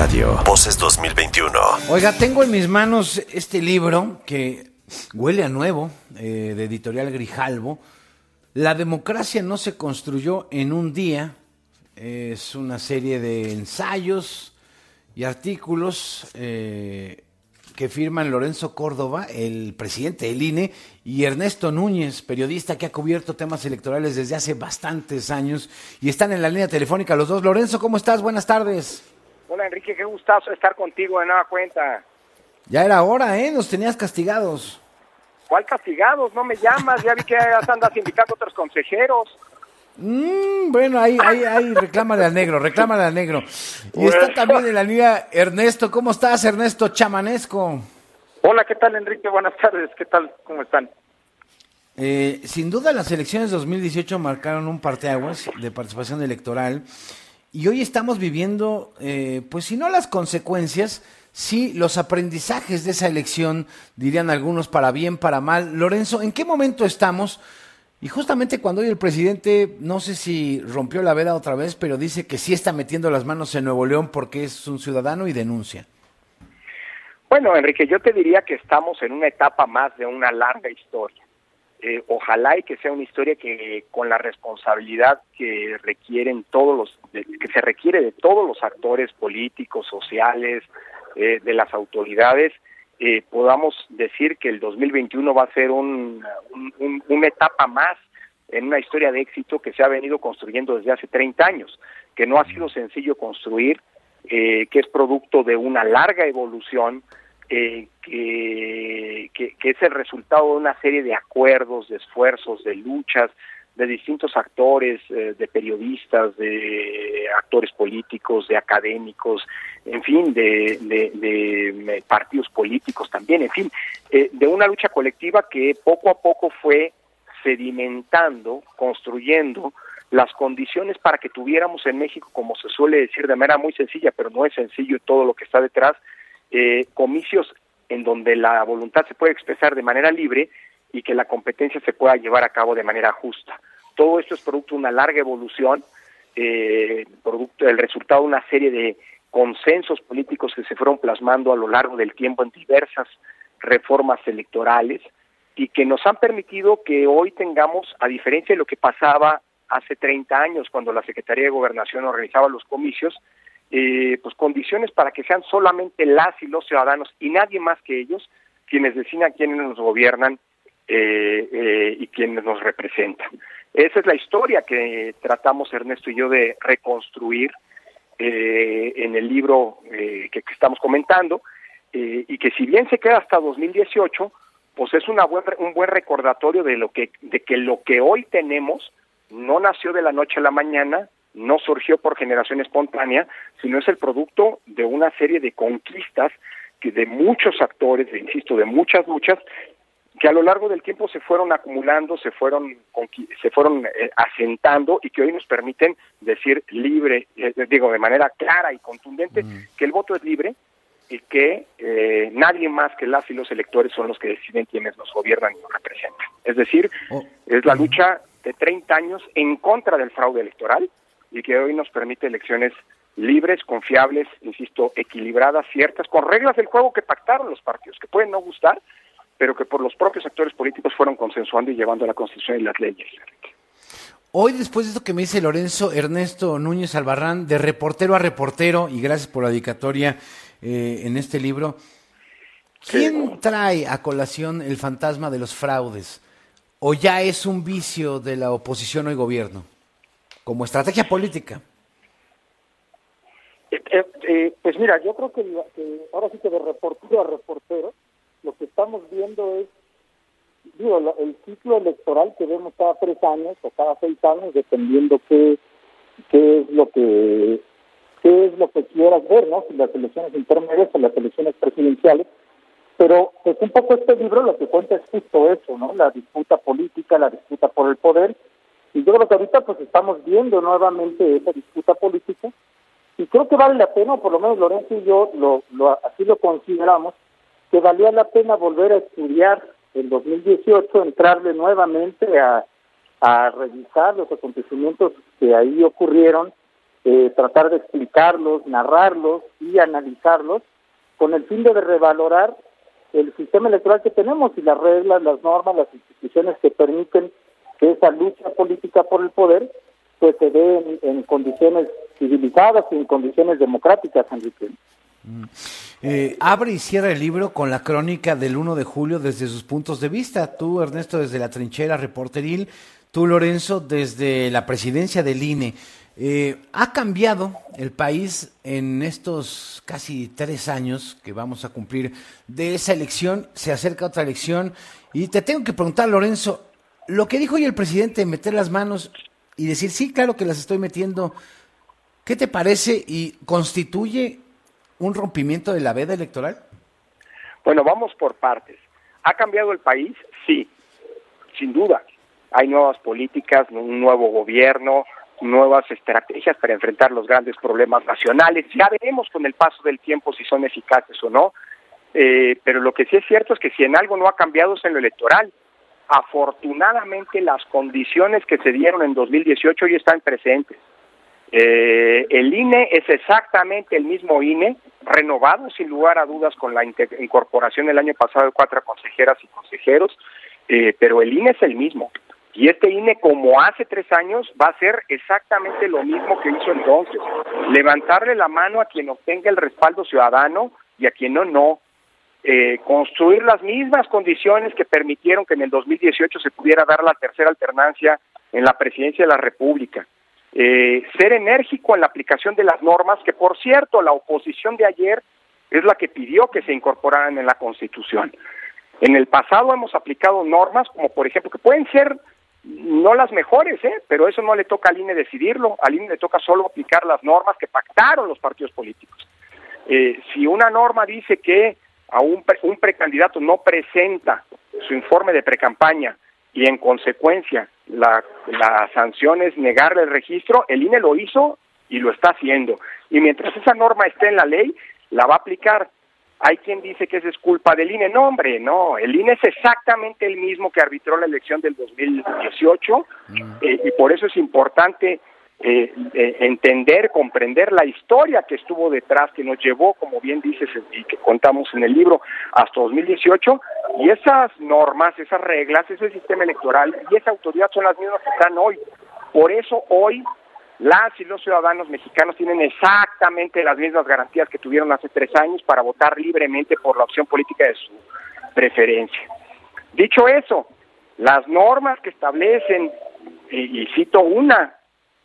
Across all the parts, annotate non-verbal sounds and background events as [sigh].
Radio. Voces 2021. Oiga, tengo en mis manos este libro que huele a nuevo, eh, de editorial Grijalvo. La democracia no se construyó en un día. Es una serie de ensayos y artículos eh, que firman Lorenzo Córdoba, el presidente del INE, y Ernesto Núñez, periodista que ha cubierto temas electorales desde hace bastantes años y están en la línea telefónica los dos. Lorenzo, ¿cómo estás? Buenas tardes. Hola Enrique, qué gustazo estar contigo de nueva cuenta. Ya era hora, ¿eh? Nos tenías castigados. ¿Cuál castigados? No me llamas, ya vi que andas invitando a otros consejeros. Mm, bueno, ahí, ahí, ahí, reclámale al negro, reclámale al negro. Y está también en la línea Ernesto. ¿Cómo estás, Ernesto Chamanesco? Hola, ¿qué tal, Enrique? Buenas tardes, ¿qué tal? ¿Cómo están? Eh, sin duda, las elecciones 2018 marcaron un parteaguas de participación electoral. Y hoy estamos viviendo, eh, pues si no las consecuencias, sí los aprendizajes de esa elección, dirían algunos, para bien, para mal. Lorenzo, ¿en qué momento estamos? Y justamente cuando hoy el presidente, no sé si rompió la veda otra vez, pero dice que sí está metiendo las manos en Nuevo León porque es un ciudadano y denuncia. Bueno, Enrique, yo te diría que estamos en una etapa más de una larga historia. Eh, ojalá y que sea una historia que con la responsabilidad que requieren todos los, que se requiere de todos los actores políticos, sociales, eh, de las autoridades, eh, podamos decir que el 2021 va a ser un, una etapa más en una historia de éxito que se ha venido construyendo desde hace 30 años, que no ha sido sencillo construir, eh, que es producto de una larga evolución, eh, que, es el resultado de una serie de acuerdos, de esfuerzos, de luchas, de distintos actores, eh, de periodistas, de actores políticos, de académicos, en fin, de, de, partidos políticos también, en fin, eh, de una lucha colectiva que poco a poco fue sedimentando, construyendo las condiciones para que tuviéramos en México, como se suele decir de manera muy sencilla, pero no es sencillo todo lo que está detrás, eh, comicios en donde la voluntad se puede expresar de manera libre y que la competencia se pueda llevar a cabo de manera justa. Todo esto es producto de una larga evolución, eh, producto del resultado de una serie de consensos políticos que se fueron plasmando a lo largo del tiempo en diversas reformas electorales y que nos han permitido que hoy tengamos, a diferencia de lo que pasaba hace 30 años cuando la Secretaría de Gobernación organizaba los comicios, eh, pues condiciones para que sean solamente las y los ciudadanos y nadie más que ellos quienes decidan quiénes nos gobiernan eh, eh, y quienes nos representan. Esa es la historia que tratamos Ernesto y yo de reconstruir eh, en el libro que, que, estamos comentando y que si bien se queda hasta 2018, pues es una buen, un buen recordatorio de lo que de que lo que hoy tenemos no nació de la noche a la mañana, no surgió por generación espontánea, sino es el producto de una serie de conquistas que de muchos actores, insisto, de muchas luchas que a lo largo del tiempo se fueron acumulando, se fueron se fueron eh, asentando y que hoy nos permiten decir libre, eh, digo de manera clara y contundente mm. que el voto es libre y que eh, nadie más que las y los electores son los que deciden quiénes nos gobiernan y nos representan. Es decir, oh. es la lucha de 30 años en contra del fraude electoral y que hoy nos permite elecciones libres, confiables, insisto, equilibradas, ciertas, con reglas del juego que pactaron los partidos, que pueden no gustar, pero que por los propios actores políticos fueron consensuando y llevando a la Constitución y las leyes. Hoy, después de esto que me dice Lorenzo Ernesto Núñez Albarrán, de reportero a reportero, y gracias por la dedicatoria eh, en este libro, ¿quién trae a colación el fantasma de los fraudes? ¿O ya es un vicio de la oposición o el gobierno? Como estrategia política. Eh, eh, pues mira, yo creo que, ahora sí que de reportero a reportero, lo que estamos viendo es, digo, el ciclo electoral que vemos cada tres años o cada seis años, dependiendo qué, qué es lo que qué es lo que quieras ver, ¿no? Si las elecciones intermedias o las elecciones presidenciales. Pero pues un poco este libro lo que cuenta es justo eso, ¿no? La disputa política, la disputa por el poder. Y yo creo que ahorita pues estamos viendo nuevamente esa disputa política. Y creo que vale la pena, por lo menos Lorenzo y yo lo, lo así lo consideramos, que valía la pena volver a estudiar el 2018, entrarle nuevamente a, a revisar los acontecimientos que ahí ocurrieron eh, tratar de explicarlos, narrarlos y analizarlos con el fin de revalorar el sistema electoral que tenemos y las reglas, las normas, las instituciones que permiten esa lucha política por el poder pues se dé en, condiciones civilizadas y en condiciones democráticas, Enrique. Mm. Eh, abre y cierra el libro con la crónica del 1 de julio desde sus puntos de vista. Tú, Ernesto, desde la trinchera reporteril, tú, Lorenzo, desde la presidencia del INE. Eh, ¿Ha cambiado el país en estos casi tres años que vamos a cumplir de esa elección? Se acerca otra elección y te tengo que preguntar, Lorenzo, lo que dijo hoy el presidente, meter las manos y decir, sí, claro que las estoy metiendo, ¿qué te parece y constituye un rompimiento de la veda electoral? Bueno, vamos por partes. ¿Ha cambiado el país? Sí, sin duda. Hay nuevas políticas, un nuevo gobierno, nuevas estrategias para enfrentar los grandes problemas nacionales. Ya veremos con el paso del tiempo si son eficaces o no. Eh, pero lo que sí es cierto es que si en algo no ha cambiado es en lo electoral. Afortunadamente las condiciones que se dieron en 2018 hoy están presentes. Eh, el INE es exactamente el mismo INE, renovado sin lugar a dudas con la incorporación el año pasado de cuatro consejeras y consejeros, eh, pero el INE es el mismo. Y este INE, como hace tres años, va a ser exactamente lo mismo que hizo entonces. Levantarle la mano a quien obtenga el respaldo ciudadano y a quien no, no. Eh, construir las mismas condiciones que permitieron que en el 2018 se pudiera dar la tercera alternancia en la presidencia de la República. Eh, ser enérgico en la aplicación de las normas, que por cierto, la oposición de ayer es la que pidió que se incorporaran en la Constitución. En el pasado hemos aplicado normas como por ejemplo que pueden ser no las mejores, ¿eh? pero eso no le toca al INE decidirlo, al INE le toca solo aplicar las normas que pactaron los partidos políticos. Eh, si una norma dice que a un, un precandidato no presenta su informe de precampaña y en consecuencia la, la sanción es negarle el registro, el INE lo hizo y lo está haciendo. Y mientras esa norma esté en la ley, la va a aplicar. Hay quien dice que esa es culpa del INE. No, hombre, no. El INE es exactamente el mismo que arbitró la elección del 2018 mm. eh, y por eso es importante eh, eh, entender, comprender la historia que estuvo detrás, que nos llevó, como bien dices y que contamos en el libro, hasta 2018. Y esas normas, esas reglas, ese sistema electoral y esa autoridad son las mismas que están hoy. Por eso hoy las y los ciudadanos mexicanos tienen exactamente las mismas garantías que tuvieron hace tres años para votar libremente por la opción política de su preferencia. Dicho eso, las normas que establecen, y, cito una,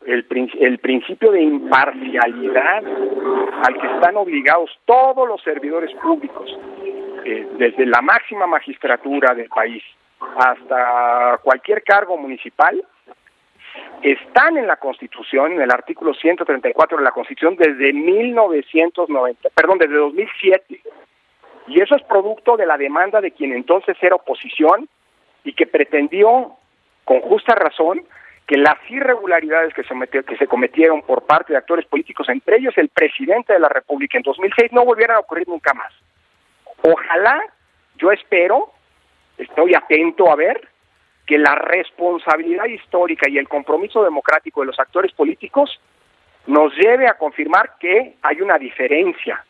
el, el, principio de imparcialidad al que están obligados todos los servidores públicos, eh, desde la máxima magistratura del país hasta cualquier cargo municipal, están en la Constitución, en el artículo 134 de la Constitución desde 1990, perdón, desde 2007. Y eso es producto de la demanda de quien entonces era oposición y que pretendió, con justa razón, que las irregularidades que se, que se cometieron por parte de actores políticos, entre ellos el presidente de la República en 2006, no volvieran a ocurrir nunca más. Ojalá, yo espero, estoy atento a ver que la responsabilidad histórica y el compromiso democrático de los actores políticos nos lleve a confirmar que hay una diferencia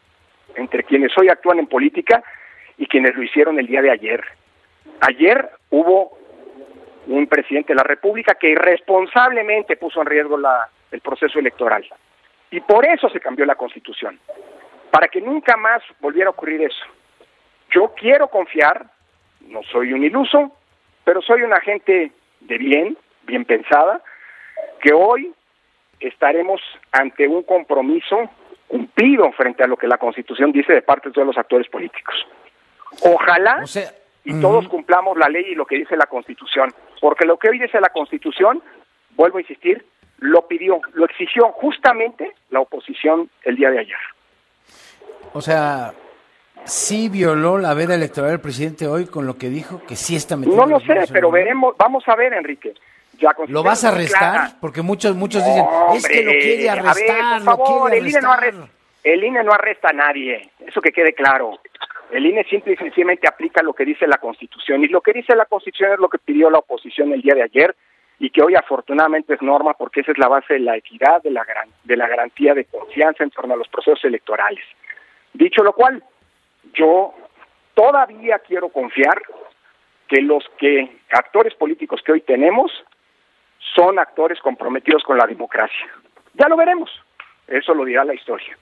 entre quienes hoy actúan en política y quienes lo hicieron el día de ayer. Ayer hubo un presidente de la República que irresponsablemente puso en riesgo la, el proceso electoral. Y por eso se cambió la Constitución, para que nunca más volviera a ocurrir eso. Yo quiero confiar, no soy un iluso, pero soy una gente de bien, bien pensada, que hoy estaremos ante un compromiso cumplido frente a lo que la Constitución dice de parte de todos los actores políticos. Ojalá y todos cumplamos la ley y lo que dice la Constitución, porque lo que hoy dice la Constitución, vuelvo a insistir, lo pidió, lo exigió justamente la oposición el día de ayer. O sea, sí violó la veda electoral del presidente hoy con lo que dijo, que sí está metido. No lo sé, pero veremos, vamos a ver, Enrique. ¿Lo vas a arrestar? Porque muchos muchos dicen, es que lo quiere arrestar, por favor, El INE, no arresta, el INE no arresta a nadie, eso que quede claro. El INE simple y sencillamente aplica lo que dice la Constitución, y lo que dice la Constitución es lo que pidió la oposición el día de ayer, y que hoy afortunadamente es norma porque esa es la base de la equidad, de la, de la garantía de confianza en torno a los procesos electorales. Dicho lo cual, yo todavía quiero confiar que los que actores políticos que hoy tenemos son actores comprometidos con la democracia. Ya lo veremos, eso lo dirá la historia.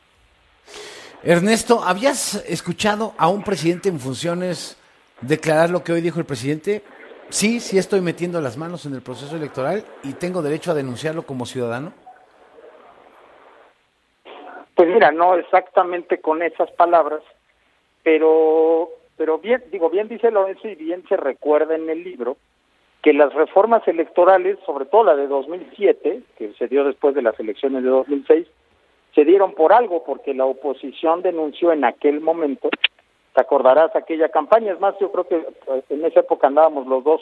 Ernesto, ¿habías escuchado a un presidente en funciones declarar lo que hoy dijo el presidente? Sí, sí estoy metiendo las manos en el proceso electoral y tengo derecho a denunciarlo como ciudadano. Pues mira, no exactamente con esas palabras, pero pero bien digo bien dice Lorenzo y bien se recuerda en el libro que las reformas electorales, sobre todo la de 2007, que se dio después de las elecciones de 2006, se dieron por algo, porque la oposición denunció en aquel momento, te acordarás aquella campaña, es más, yo creo que eh, en esa época andábamos los dos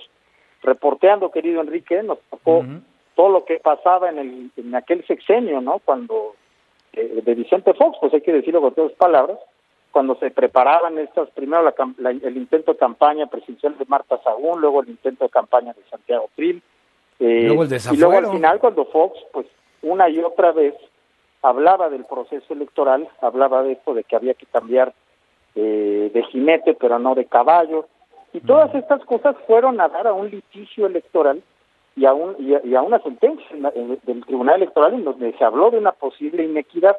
reporteando, querido Enrique, nos tocó todo lo que pasaba en, el, en aquel sexenio, ¿no? Cuando, eh, de Vicente Fox, pues hay que decirlo con todas palabras, cuando se preparaban estas, primero el intento de campaña presidencial de Marta Sagún, luego el intento de campaña de Santiago Trill, eh, y luego al final cuando Fox, pues una y otra vez hablaba del proceso electoral, hablaba de esto de que había que cambiar eh, de jinete pero no de caballo, y todas estas cosas fueron a dar a un litigio electoral y a, un, y a, una sentencia del Tribunal Electoral en donde se habló de una posible inequidad.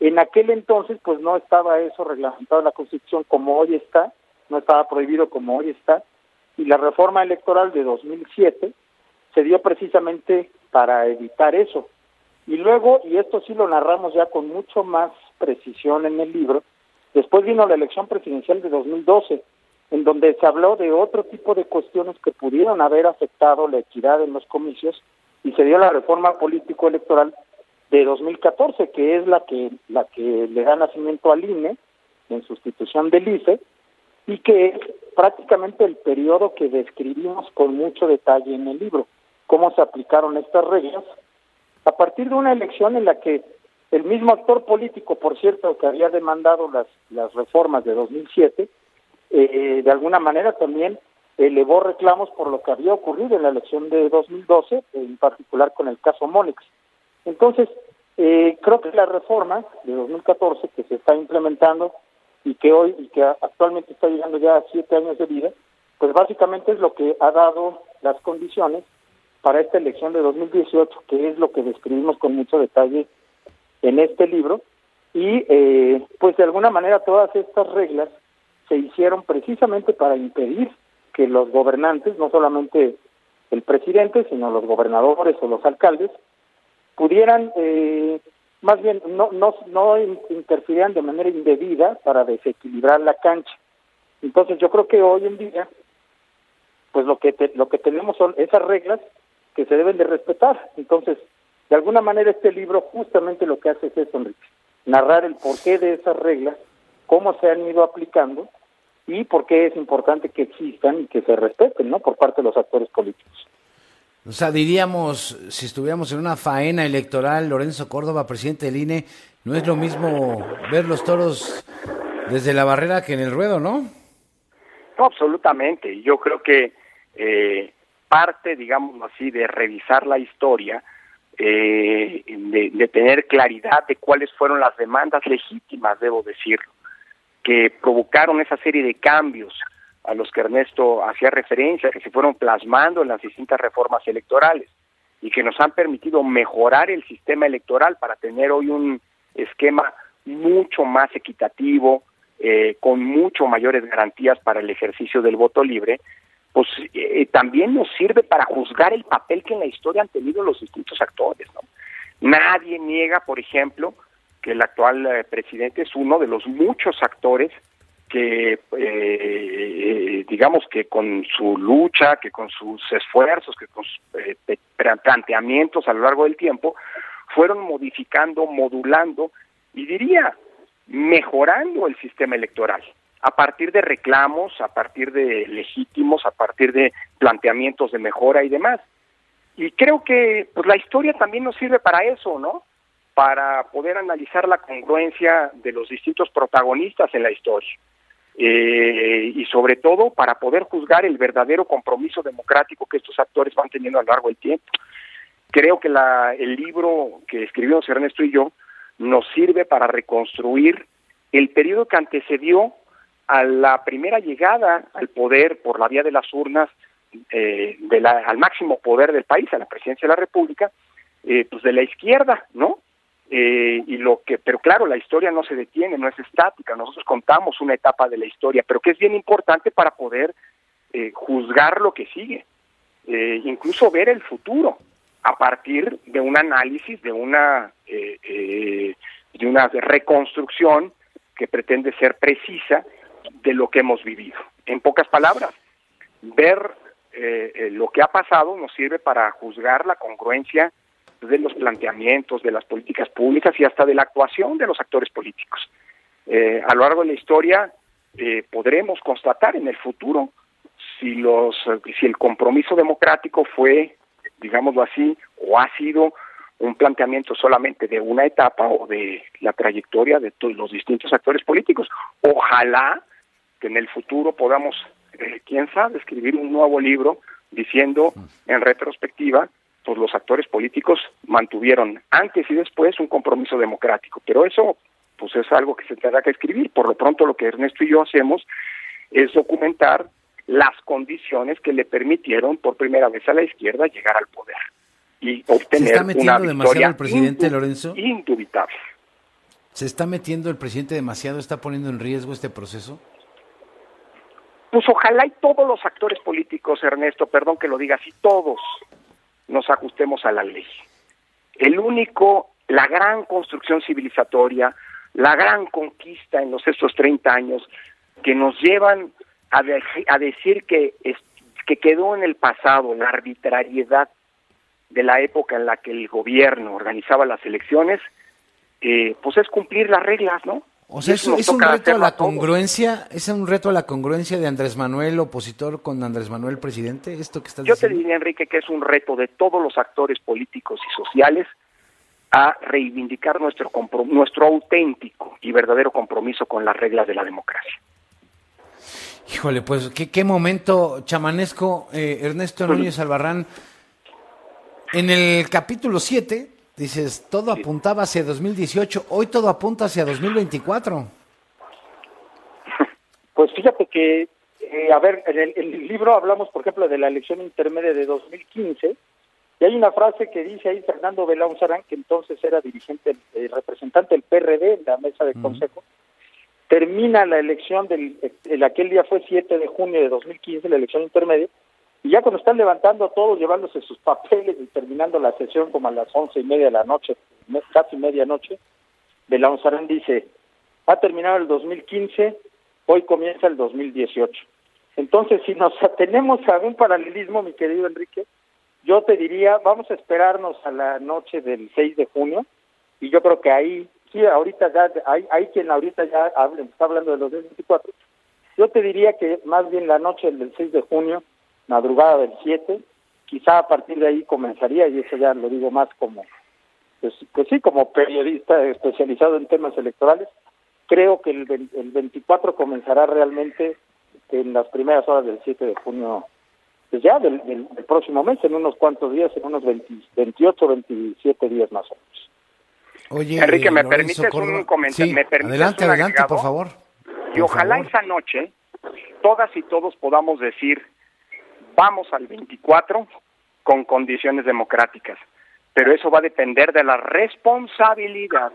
En aquel entonces, pues no estaba eso reglamentado en la Constitución como hoy está, no estaba prohibido como hoy está, y la reforma electoral de 2007 se dio precisamente para evitar eso. Y luego, y esto sí lo narramos ya con mucho más precisión en el libro, después vino la elección presidencial de 2012, en donde se habló de otro tipo de cuestiones que pudieron haber afectado la equidad en los comicios y se dio la reforma político-electoral de 2014, que es la que, la que le da nacimiento al INE en sustitución del IFE y que es prácticamente el periodo que describimos con mucho detalle en el libro, cómo se aplicaron estas reglas a partir de una elección en la que el mismo actor político, por cierto, que había demandado las, las reformas de 2007, eh, de alguna manera también elevó reclamos por lo que había ocurrido en la elección de 2012, en particular con el caso Monex. Entonces, eh, creo que la reforma de 2014 que se está implementando y que hoy y que actualmente está llegando ya a siete años de vida, pues básicamente es lo que ha dado las condiciones para esta elección de 2018, que es lo que describimos con mucho detalle en este libro, y eh, pues de alguna manera todas estas reglas se hicieron precisamente para impedir que los gobernantes, no solamente el presidente, sino los gobernadores o los alcaldes, pudieran, eh, más bien, no, no, no interfirieran de manera indebida para desequilibrar la cancha. Entonces yo creo que hoy en día, pues lo que, lo que tenemos son esas reglas que se deben de respetar. Entonces, de alguna manera este libro justamente lo que hace es eso, narrar el porqué de esas reglas, cómo se han ido aplicando y por qué es importante que existan y que se respeten, ¿no? Por parte de los actores políticos. O sea, diríamos, si estuviéramos en una faena electoral, Lorenzo Córdoba, presidente del INE, no es lo mismo ver los toros desde la barrera que en el ruedo, ¿no? No, absolutamente. Yo creo que eh, parte, digámoslo así, de revisar la historia, eh, de, de, tener claridad de cuáles fueron las demandas legítimas, debo decirlo, que provocaron esa serie de cambios a los que Ernesto hacía referencia, que se fueron plasmando en las distintas reformas electorales y que nos han permitido mejorar el sistema electoral para tener hoy un esquema mucho más equitativo, eh, con mucho mayores garantías para el ejercicio del voto libre, pues eh, también nos sirve para juzgar el papel que en la historia han tenido los distintos actores. ¿no? Nadie niega, por ejemplo, que el actual eh, presidente es uno de los muchos actores que eh, digamos que con su lucha, que con sus esfuerzos, que con sus eh, planteamientos a lo largo del tiempo, fueron modificando, modulando y diría mejorando el sistema electoral a partir de reclamos, a partir de legítimos, a partir de planteamientos de mejora y demás. Y creo que pues la historia también nos sirve para eso, ¿no? Para poder analizar la congruencia de los distintos protagonistas en la historia eh, y sobre todo para poder juzgar el verdadero compromiso democrático que estos actores van teniendo a lo largo del tiempo. Creo que la, el libro que escribimos Ernesto y yo nos sirve para reconstruir el periodo que antecedió a la primera llegada al poder por la vía de las urnas eh, de la, al máximo poder del país, a la presidencia de la República, eh, pues de la izquierda, ¿no? Eh, y lo que, pero claro, la historia no se detiene, no es estática. Nosotros contamos una etapa de la historia, pero que es bien importante para poder eh, juzgar lo que sigue, eh, incluso ver el futuro a partir de un análisis, de una de una reconstrucción que pretende ser precisa de lo que hemos vivido. En pocas palabras, ver lo que ha pasado nos sirve para juzgar la congruencia de los planteamientos, de las políticas públicas y hasta de la actuación de los actores políticos. Eh, a lo largo de la historia eh, podremos constatar en el futuro si los si el compromiso democrático fue, digámoslo así, o ha sido un planteamiento solamente de una etapa o de la trayectoria de todos los distintos actores políticos. Ojalá que en el futuro podamos, eh, quién sabe, escribir un nuevo libro diciendo en retrospectiva pues los actores políticos mantuvieron antes y después un compromiso democrático, pero eso pues es algo que se tendrá que escribir. Por lo pronto lo que Ernesto y yo hacemos es documentar las condiciones que le permitieron por primera vez a la izquierda llegar al poder y obtener ¿Se está metiendo una demasiado el presidente Lorenzo? Indubitable. ¿Se está metiendo el presidente demasiado? ¿Está poniendo en riesgo este proceso? Pues ojalá y todos los actores políticos, Ernesto, perdón que lo diga así, todos nos ajustemos a la ley. El único, la gran construcción civilizatoria, la gran conquista en los estos 30 años que nos llevan a, decir que, que quedó en el pasado la arbitrariedad de la época en la que el gobierno organizaba las elecciones, eh, pues es cumplir las reglas, ¿no? O sea, es, un reto a la congruencia, es un reto a la congruencia de Andrés Manuel, opositor, con Andrés Manuel, presidente. Esto que estás Yo te diría, Enrique, que es un reto de todos los actores políticos y sociales a reivindicar nuestro nuestro auténtico y verdadero compromiso con las reglas de la democracia. Híjole, pues qué, qué momento chamanesco, eh, Ernesto Núñez Albarrán. En el capítulo 7 Dices, todo apuntaba hacia 2018, hoy todo apunta hacia 2024. [laughs] Pues fíjate que, eh, a ver, en el, libro hablamos, por ejemplo, de la elección intermedia de 2015, y hay una frase que dice ahí Fernando Belaun Sarán, que entonces era dirigente, eh, representante del PRD en la mesa de consejo, termina la elección del, el, aquel día fue 7 de junio de 2015, la elección intermedia, y ya cuando están levantando todos, llevándose sus papeles y terminando la sesión como a las once y media de la noche, casi medianoche, Belaunzarán dice, ha terminado el 2015, hoy comienza el 2018. Entonces, si nos atenemos a un paralelismo, mi querido Enrique, yo te diría, vamos a esperarnos a la noche del 6 de junio, y yo creo que ahí, sí, ahorita ya, hay, hay quien ahorita ya está hablando de los 2024, yo te diría que más bien la noche del 6 de junio madrugada del 7, quizá a partir de ahí comenzaría, y eso ya lo digo más como, pues, pues sí, como periodista especializado en temas electorales, creo que el, el 24 comenzará realmente en las primeras horas del 7 de junio, pues ya del, próximo mes, en unos cuantos días, en unos 28, 27 días más o menos. Oye, Enrique, ¿me permites un comentario? adelante, adelante, por favor. Y ojalá esa noche todas y todos podamos decir vamos al 24 con condiciones democráticas, pero eso va a depender de la responsabilidad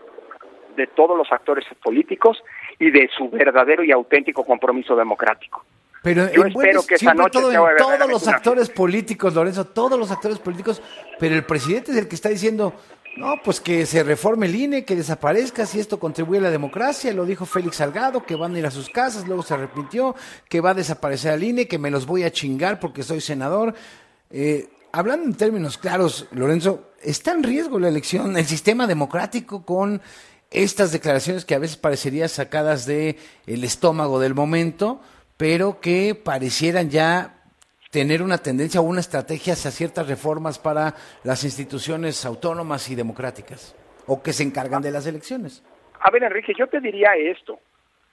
de todos los actores políticos y de su verdadero y auténtico compromiso democrático. Pero Yo espero que esa noche todos los actores políticos, Lorenzo, todos los actores políticos, pero el presidente es el que está diciendo, no, pues que se reforme el INE, que desaparezca si esto contribuye a la democracia. Lo dijo Félix Salgado, que van a ir a sus casas, luego se arrepintió, que va a desaparecer el INE, que me los voy a chingar porque soy senador. Eh, hablando en términos claros, Lorenzo, ¿está en riesgo la elección, el sistema democrático con estas declaraciones que a veces parecerían sacadas de el estómago del momento, pero que parecieran ya tener una tendencia o una estrategia hacia ciertas reformas para las instituciones autónomas y democráticas o que se encargan de las elecciones. A ver, Enrique, yo te diría esto.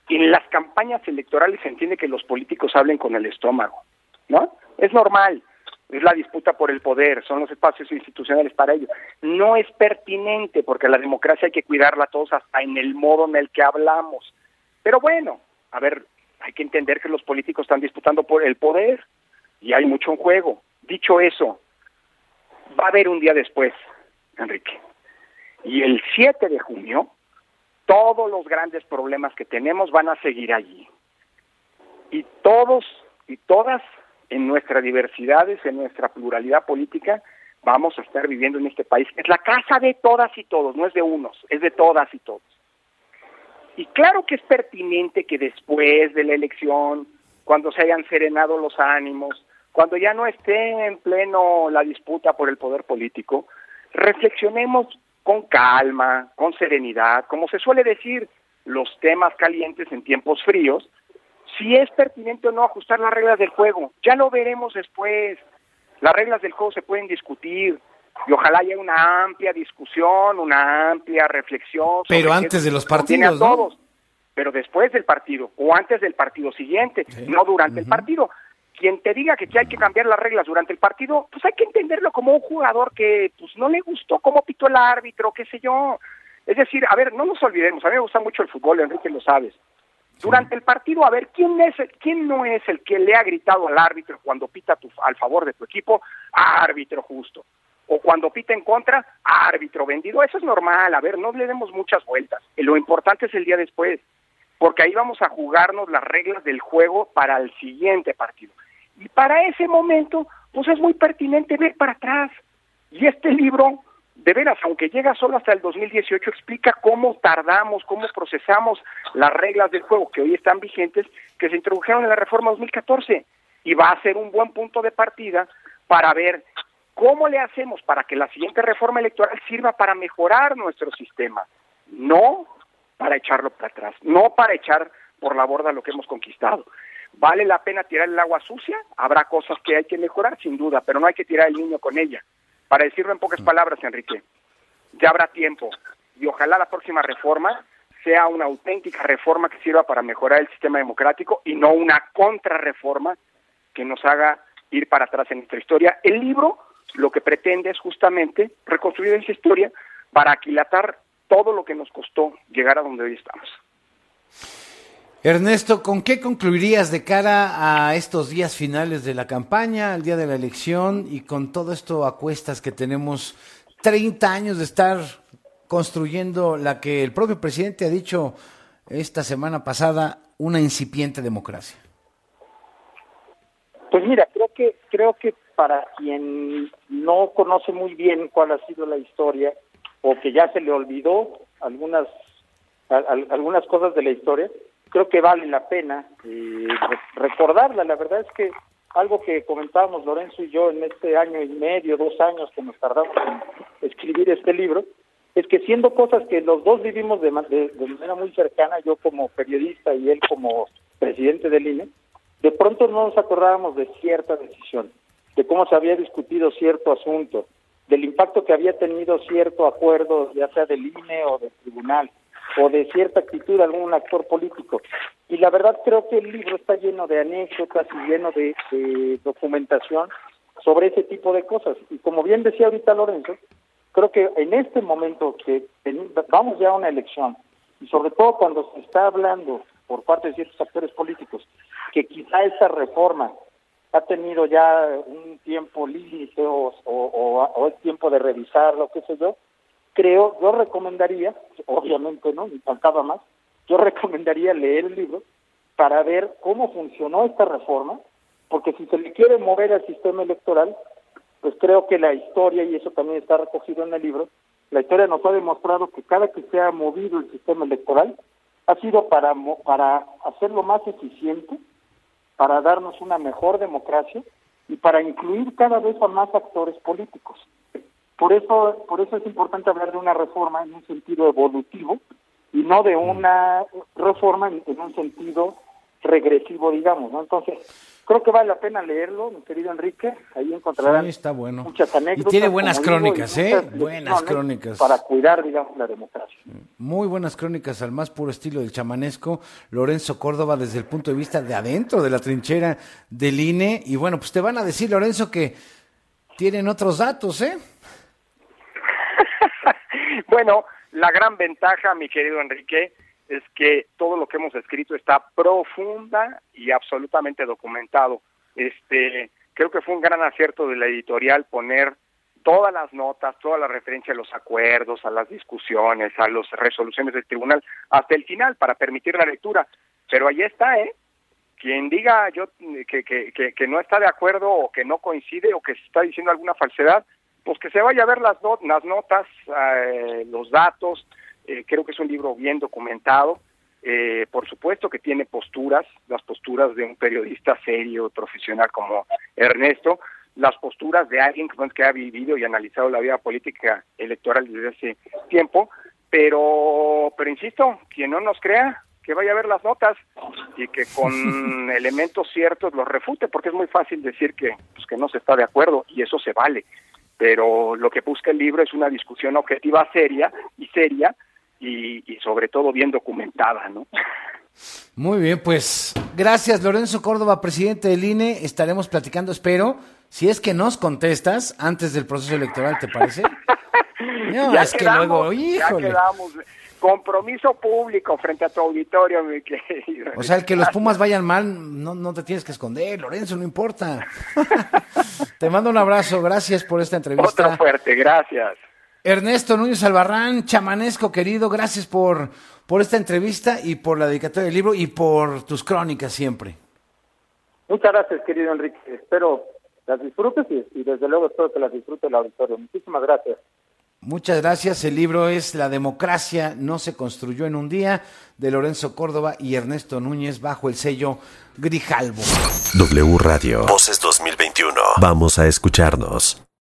en las campañas electorales se entiende que los políticos hablen con el estómago, ¿no? Es normal, es la disputa por el poder, son los espacios institucionales para ello. No es pertinente porque la democracia hay que cuidarla todos hasta en el modo en el que hablamos. Pero bueno, a ver, hay que entender que los políticos están disputando por el poder y hay mucho en juego. Dicho eso, va a haber un día después, Enrique. Y el 7 de junio todos los grandes problemas que tenemos van a seguir allí. Y todos y todas en nuestras diversidades, en nuestra pluralidad política, vamos a estar viviendo en este país. Es la casa de todas y todos, no es de unos, es de todas y todos. Y claro que es pertinente que después de la elección, cuando se hayan serenado los ánimos, cuando ya no esté en pleno la disputa por el poder político, reflexionemos con calma, con serenidad, como se suele decir, los temas calientes en tiempos fríos, si es pertinente o no ajustar las reglas del juego. Ya lo veremos después. Las reglas del juego se pueden discutir y ojalá haya una amplia discusión, una amplia reflexión. Pero antes de los partidos, ¿no? todos. Pero después del partido o antes del partido siguiente, no durante el partido quien te diga que, hay que cambiar las reglas durante el partido, pues hay que entenderlo como un jugador que pues no le gustó cómo pitó el árbitro, qué sé yo. Es decir, a ver, no nos olvidemos, a mí me gusta mucho el fútbol, Enrique lo sabes. Durante el partido, a ver, ¿quién, es, quién no es el que le ha gritado al árbitro cuando pita tu, al favor de tu equipo? Árbitro justo. O cuando pita en contra, árbitro vendido. Eso es normal, a ver, no le demos muchas vueltas. Lo importante es el día después, porque ahí vamos a jugarnos las reglas del juego para el siguiente partido. Y para ese momento, pues es muy pertinente ver para atrás. Y este libro, de veras, aunque llega solo hasta el 2018, explica cómo tardamos, cómo procesamos las reglas del juego que hoy están vigentes, que se introdujeron en la reforma 2014. Y va a ser un buen punto de partida para ver cómo le hacemos para que la siguiente reforma electoral sirva para mejorar nuestro sistema, no para echarlo para atrás, no para echar por la borda lo que hemos conquistado. ¿Vale la pena tirar el agua sucia? Habrá cosas que hay que mejorar, sin duda, pero no hay que tirar el niño con ella. Para decirlo en pocas mm. palabras, Enrique, ya habrá tiempo y ojalá la próxima reforma sea una auténtica reforma que sirva para mejorar el sistema democrático y no una contrarreforma que nos haga ir para atrás en nuestra historia. El libro lo que pretende es justamente reconstruir esa historia para aquilatar todo lo que nos costó llegar a donde hoy estamos. Ernesto, ¿con qué concluirías de cara a estos días finales de la campaña, al día de la elección y con todo esto a cuestas que tenemos 30 años de estar construyendo la que el propio presidente ha dicho esta semana pasada, una incipiente democracia? Pues mira, creo que creo que para quien no conoce muy bien cuál ha sido la historia o que ya se le olvidó algunas algunas cosas de la historia, creo que vale la pena eh, recordarla. La verdad es que algo que comentábamos Lorenzo y yo en este año y medio, dos años que nos tardamos en escribir este libro, es que siendo cosas que los dos vivimos de, de, manera muy cercana, yo como periodista y él como presidente del INE, de pronto no nos acordábamos de cierta decisión, de cómo se había discutido cierto asunto, del impacto que había tenido cierto acuerdo, ya sea del INE o del tribunal o de cierta actitud algún actor político. Y la verdad creo que el libro está lleno de anécdotas y lleno de, documentación sobre ese tipo de cosas. Y como bien decía ahorita Lorenzo, creo que en este momento que vamos ya a una elección, y sobre todo cuando se está hablando por parte de ciertos actores políticos, que quizá esa reforma ha tenido ya un tiempo límite o, o, o, es tiempo de revisarlo, qué sé yo, creo, yo recomendaría, obviamente no, ni faltaba más, yo recomendaría leer el libro para ver cómo funcionó esta reforma, porque si se le quiere mover al sistema electoral, pues creo que la historia, y eso también está recogido en el libro, la historia nos ha demostrado que cada que se ha movido el sistema electoral ha sido para, para hacerlo más eficiente, para darnos una mejor democracia y para incluir cada vez a más actores políticos. Por eso, por eso es importante hablar de una reforma en un sentido evolutivo y no de una reforma en, un sentido regresivo, digamos, ¿no? Entonces, creo que vale la pena leerlo, mi querido Enrique. Ahí encontrarán Sí, está bueno. muchas anécdotas. Y tiene buenas digo, crónicas, ¿eh? Buenas crónicas. Para cuidar, digamos, la democracia. Muy buenas crónicas al más puro estilo del chamanesco. Lorenzo Córdoba desde el punto de vista de adentro de la trinchera del INE. Y bueno, pues te van a decir, Lorenzo, que tienen otros datos, ¿eh? Bueno, la gran ventaja, mi querido Enrique, es que todo lo que hemos escrito está profunda y absolutamente documentado. Este, creo que fue un gran acierto de la editorial poner todas las notas, toda la referencia a los acuerdos, a las discusiones, a las resoluciones del tribunal, hasta el final para permitir la lectura. Pero ahí está, ¿eh? Quien diga yo que, que, que, que no está de acuerdo o que no coincide o que está diciendo alguna falsedad, pues que se vaya a ver las, not las notas, eh, los datos. Eh, creo que es un libro bien documentado. Eh, por supuesto que tiene posturas, las posturas de un periodista serio, profesional como Ernesto, las posturas de alguien que, ha vivido y analizado la vida política electoral desde hace tiempo, pero, pero insisto, quien no nos crea, que vaya a ver las notas y que con [laughs] elementos ciertos los refute, porque es muy fácil decir que, pues, que no se está de acuerdo y eso se vale. Pero lo que busca el libro es una discusión objetiva, seria y seria y, y sobre todo bien documentada, ¿no? Muy bien, pues gracias Lorenzo Córdoba, presidente del INE. Estaremos platicando, espero, si es que nos contestas antes del proceso electoral, ¿te parece? [laughs] No, ya es que luego, ya híjole. quedamos. Compromiso público frente a tu auditorio, mi querido. O sea, el que los Pumas vayan mal, no, no te tienes que esconder, Lorenzo, no importa. [laughs] te mando un abrazo, gracias por esta entrevista. Otro fuerte, gracias. Ernesto Núñez Albarrán, chamanesco querido, gracias por, por esta entrevista y por la dedicatoria del libro y por tus crónicas siempre. Muchas gracias, querido Enrique. Espero las disfrutes y, y desde luego espero que las disfrute el auditorio. Muchísimas gracias. Muchas gracias. El libro es La democracia no se construyó en un día de Lorenzo Córdoba y Ernesto Núñez bajo el sello Grijalvo. W Radio. Voces 2021. Vamos a escucharnos.